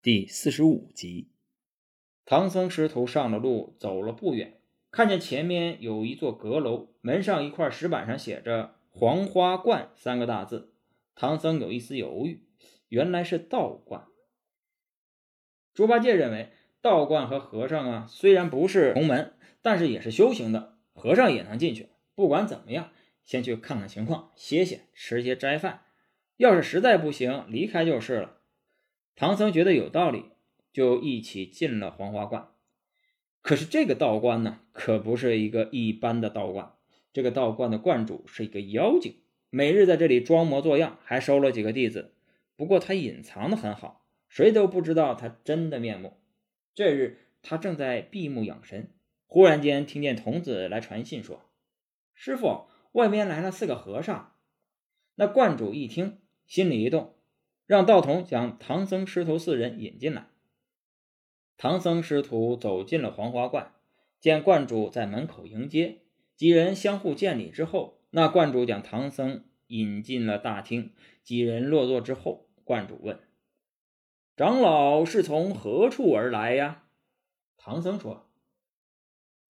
第四十五集，唐僧师徒上了路，走了不远，看见前面有一座阁楼，门上一块石板上写着“黄花观”三个大字。唐僧有一丝犹豫，原来是道观。猪八戒认为，道观和和尚啊，虽然不是同门，但是也是修行的，和尚也能进去。不管怎么样，先去看看情况，歇歇，吃些斋饭。要是实在不行，离开就是了。唐僧觉得有道理，就一起进了黄花观。可是这个道观呢，可不是一个一般的道观。这个道观的观主是一个妖精，每日在这里装模作样，还收了几个弟子。不过他隐藏的很好，谁都不知道他真的面目。这日他正在闭目养神，忽然间听见童子来传信说：“师傅，外面来了四个和尚。”那观主一听，心里一动。让道童将唐僧师徒四人引进来。唐僧师徒走进了黄花观，见观主在门口迎接，几人相互见礼之后，那观主将唐僧引进了大厅。几人落座之后，观主问：“长老是从何处而来呀？”唐僧说：“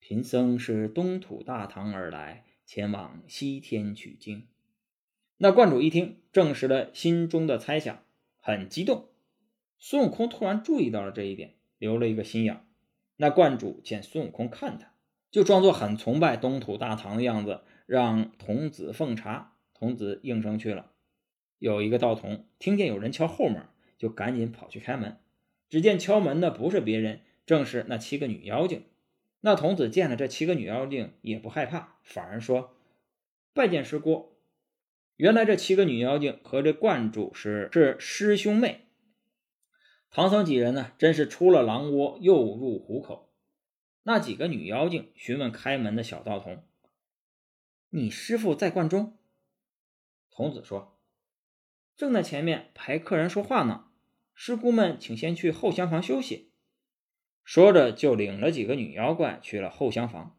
贫僧是东土大唐而来，前往西天取经。”那观主一听，证实了心中的猜想。很激动，孙悟空突然注意到了这一点，留了一个心眼。那观主见孙悟空看他，就装作很崇拜东土大唐的样子，让童子奉茶。童子应声去了。有一个道童听见有人敲后门，就赶紧跑去开门。只见敲门的不是别人，正是那七个女妖精。那童子见了这七个女妖精，也不害怕，反而说：“拜见师姑。”原来这七个女妖精和这观主是是师兄妹。唐僧几人呢，真是出了狼窝又入虎口。那几个女妖精询问开门的小道童：“你师傅在观中？”童子说：“正在前面陪客人说话呢。师姑们，请先去后厢房休息。”说着就领了几个女妖怪去了后厢房。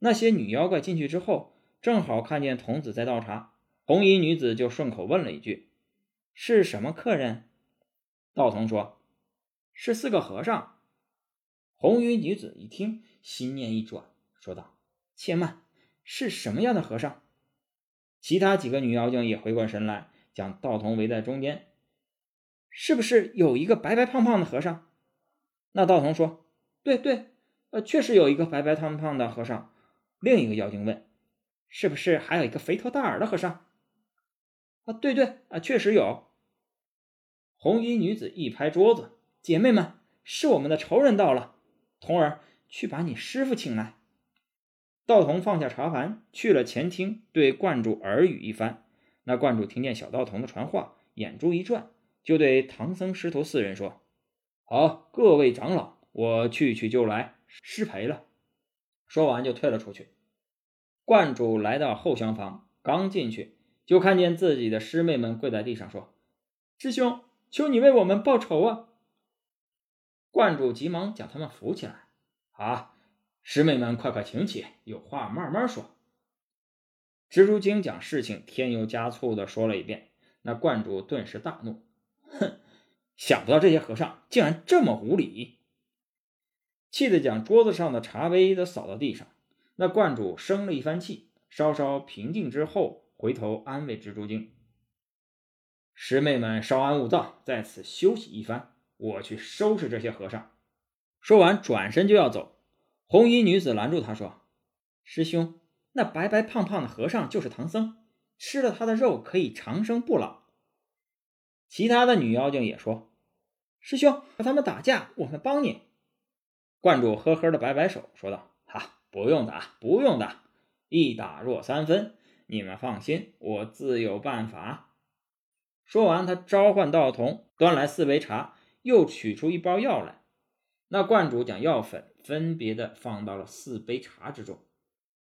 那些女妖怪进去之后，正好看见童子在倒茶。红衣女子就顺口问了一句：“是什么客人？”道童说：“是四个和尚。”红衣女子一听，心念一转，说道：“且慢，是什么样的和尚？”其他几个女妖精也回过神来，将道童围在中间：“是不是有一个白白胖胖的和尚？”那道童说：“对对，呃，确实有一个白白胖胖的和尚。”另一个妖精问：“是不是还有一个肥头大耳的和尚？”啊，对对啊，确实有。红衣女子一拍桌子：“姐妹们，是我们的仇人到了！童儿，去把你师傅请来。”道童放下茶盘，去了前厅，对观主耳语一番。那观主听见小道童的传话，眼珠一转，就对唐僧师徒四人说：“好，各位长老，我去去就来，失陪了。”说完就退了出去。观主来到后厢房，刚进去。就看见自己的师妹们跪在地上说：“师兄，求你为我们报仇啊！”观主急忙将他们扶起来：“啊，师妹们，快快请起，有话慢慢说。”蜘蛛精将事情添油加醋的说了一遍，那观主顿时大怒：“哼，想不到这些和尚竟然这么无礼！”气得将桌子上的茶杯都扫到地上。那观主生了一番气，稍稍平静之后。回头安慰蜘蛛精：“师妹们稍安勿躁，在此休息一番，我去收拾这些和尚。”说完，转身就要走。红衣女子拦住他说：“师兄，那白白胖胖的和尚就是唐僧，吃了他的肉可以长生不老。”其他的女妖精也说：“师兄，和他们打架，我们帮你。”观主呵呵的摆摆手，说道：“哈，不用打，不用打，一打若三分。”你们放心，我自有办法。说完，他召唤道童，端来四杯茶，又取出一包药来。那观主将药粉分别的放到了四杯茶之中，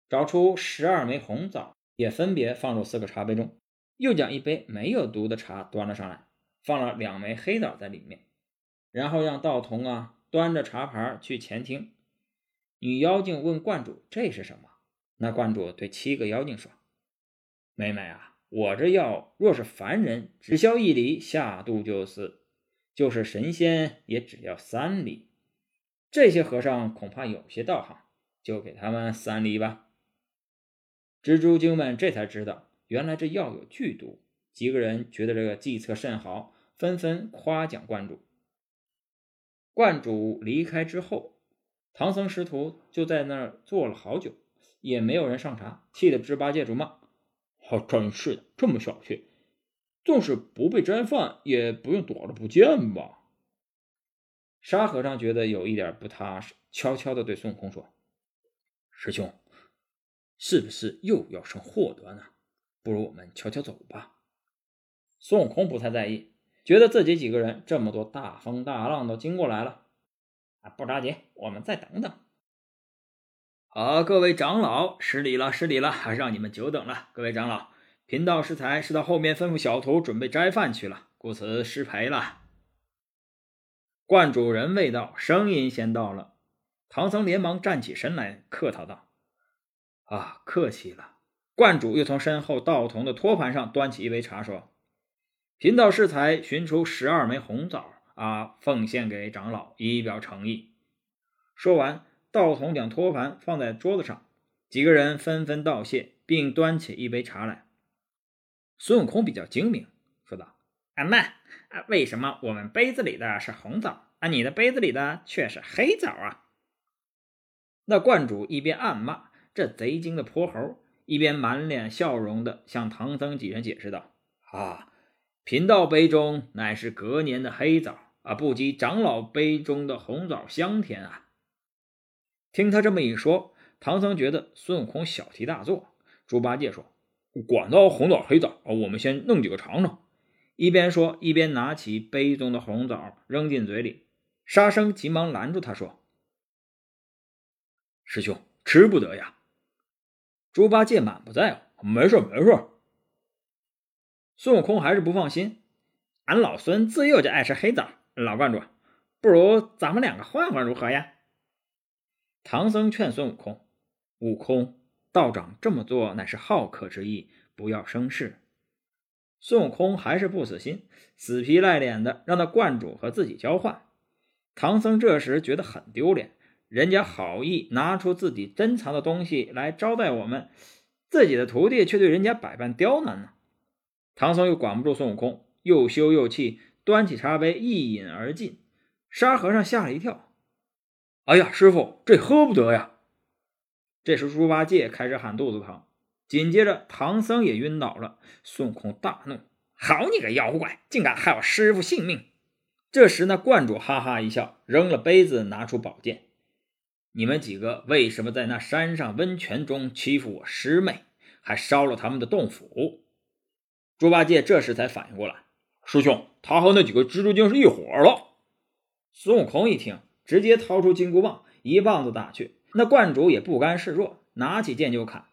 找出十二枚红枣，也分别放入四个茶杯中。又将一杯没有毒的茶端了上来，放了两枚黑枣在里面。然后让道童啊端着茶盘去前厅。女妖精问观主：“这是什么？”那观主对七个妖精说。妹妹啊，我这药若是凡人，只消一厘，下肚就死；就是神仙也只要三厘。这些和尚恐怕有些道行，就给他们三厘吧。蜘蛛精们这才知道，原来这药有剧毒。几个人觉得这个计策甚好，纷纷夸奖观主。观主离开之后，唐僧师徒就在那儿坐了好久，也没有人上茶，气得猪八戒咒骂：“还真是的，这么小气，纵使不被斋饭，也不用躲着不见吧？”沙和尚觉得有一点不踏实，悄悄地对孙悟空说：“师兄，是不是又要生祸端呢？不如我们悄悄走吧。”孙悟空不太在意，觉得自己几个人这么多大风大浪都经过来了，啊，不着急，我们再等等。好，各位长老，失礼了，失礼了，让你们久等了。各位长老，贫道适才是到后面吩咐小徒准备斋饭去了，故此失陪了。观主人未到，声音先到了。唐僧连忙站起身来，客套道：“啊，客气了。”观主又从身后道童的托盘上端起一杯茶，说。贫道适才寻出十二枚红枣啊，奉献给长老，以表诚意。说完，道童将托盘放在桌子上，几个人纷纷道谢，并端起一杯茶来。孙悟空比较精明，说道：“阿慢，为什么我们杯子里的是红枣，啊，你的杯子里的却是黑枣啊？”那观主一边暗骂这贼精的泼猴，一边满脸笑容的向唐僧几人解释道：“啊。”贫道杯中乃是隔年的黑枣啊，不及长老杯中的红枣香甜啊！听他这么一说，唐僧觉得孙悟空小题大做。猪八戒说：“管他红枣黑枣，我们先弄几个尝尝。”一边说，一边拿起杯中的红枣扔进嘴里。沙僧急忙拦住他说：“师兄，吃不得呀！”猪八戒满不在乎：“没事，没事。”孙悟空还是不放心，俺老孙自幼就爱吃黑枣。老观主，不如咱们两个换换如何呀？唐僧劝孙悟空：“悟空，道长这么做乃是好客之意，不要生事。”孙悟空还是不死心，死皮赖脸的让那观主和自己交换。唐僧这时觉得很丢脸，人家好意拿出自己珍藏的东西来招待我们，自己的徒弟却对人家百般刁难呢。唐僧又管不住孙悟空，又羞又气，端起茶杯一饮而尽。沙和尚吓了一跳：“哎呀，师傅，这喝不得呀！”这时猪八戒开始喊肚子疼，紧接着唐僧也晕倒了。孙悟空大怒：“好你个妖怪，竟敢害我师傅性命！”这时那观主哈哈一笑，扔了杯子，拿出宝剑：“你们几个为什么在那山上温泉中欺负我师妹，还烧了他们的洞府？”猪八戒这时才反应过来，师兄，他和那几个蜘蛛精是一伙了。孙悟空一听，直接掏出金箍棒，一棒子打去。那观主也不甘示弱，拿起剑就砍。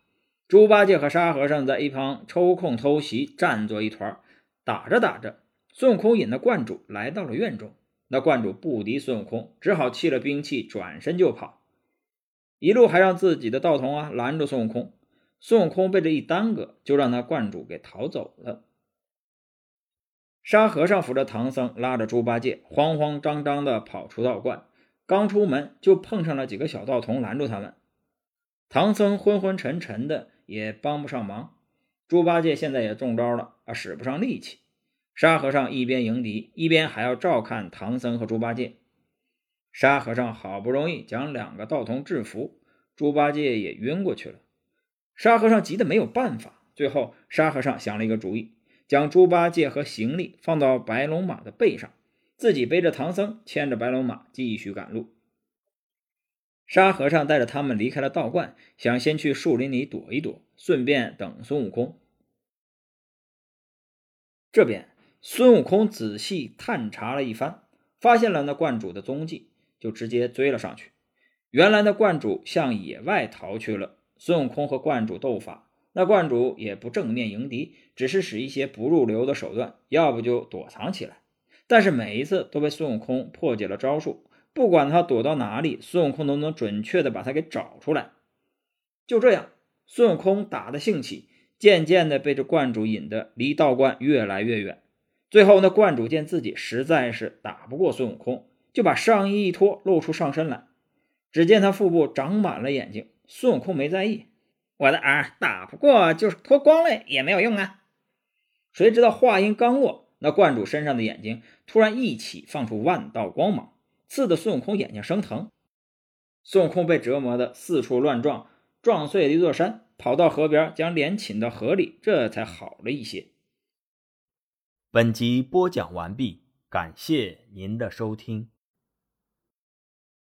猪八戒和沙和尚在一旁抽空偷袭，战作一团。打着打着，孙悟空引那观主来到了院中。那观主不敌孙悟空，只好弃了兵器，转身就跑。一路还让自己的道童啊拦住孙悟空。孙悟空被这一耽搁，就让那观主给逃走了。沙和尚扶着唐僧，拉着猪八戒，慌慌张张地跑出道观。刚出门，就碰上了几个小道童拦住他们。唐僧昏昏沉沉的，也帮不上忙。猪八戒现在也中招了啊，使不上力气。沙和尚一边迎敌，一边还要照看唐僧和猪八戒。沙和尚好不容易将两个道童制服，猪八戒也晕过去了。沙和尚急得没有办法，最后沙和尚想了一个主意，将猪八戒和行李放到白龙马的背上，自己背着唐僧，牵着白龙马继续赶路。沙和尚带着他们离开了道观，想先去树林里躲一躲，顺便等孙悟空。这边孙悟空仔细探查了一番，发现了那观主的踪迹，就直接追了上去。原来那观主向野外逃去了。孙悟空和观主斗法，那观主也不正面迎敌，只是使一些不入流的手段，要不就躲藏起来。但是每一次都被孙悟空破解了招数，不管他躲到哪里，孙悟空都能准确的把他给找出来。就这样，孙悟空打的兴起，渐渐的被这观主引得离道观越来越远。最后，那观主见自己实在是打不过孙悟空，就把上衣一脱，露出上身来。只见他腹部长满了眼睛，孙悟空没在意。我的儿打不过，就是脱光了也没有用啊！谁知道话音刚落，那观主身上的眼睛突然一起放出万道光芒，刺得孙悟空眼睛生疼。孙悟空被折磨的四处乱撞，撞碎了一座山，跑到河边将脸浸到河里，这才好了一些。本集播讲完毕，感谢您的收听。